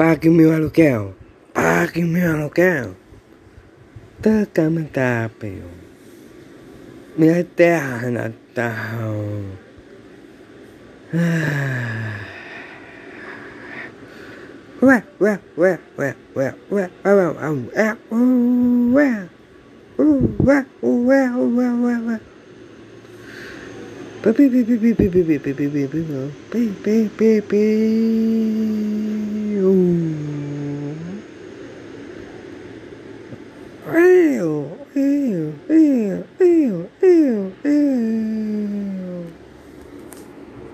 Pague meu aluguel. Pague meu aluguel. Tacamentápio. Minha terra natal. Ah. Ué, ué, ué, ué, ué, ué, ué, ué, ué, ué, ué, ué, ué, ué, beep, beep, beep, beep, beep, beep, beep, beep, beep, beep, beep, beep, beep. 哎呦哎呦哎呦。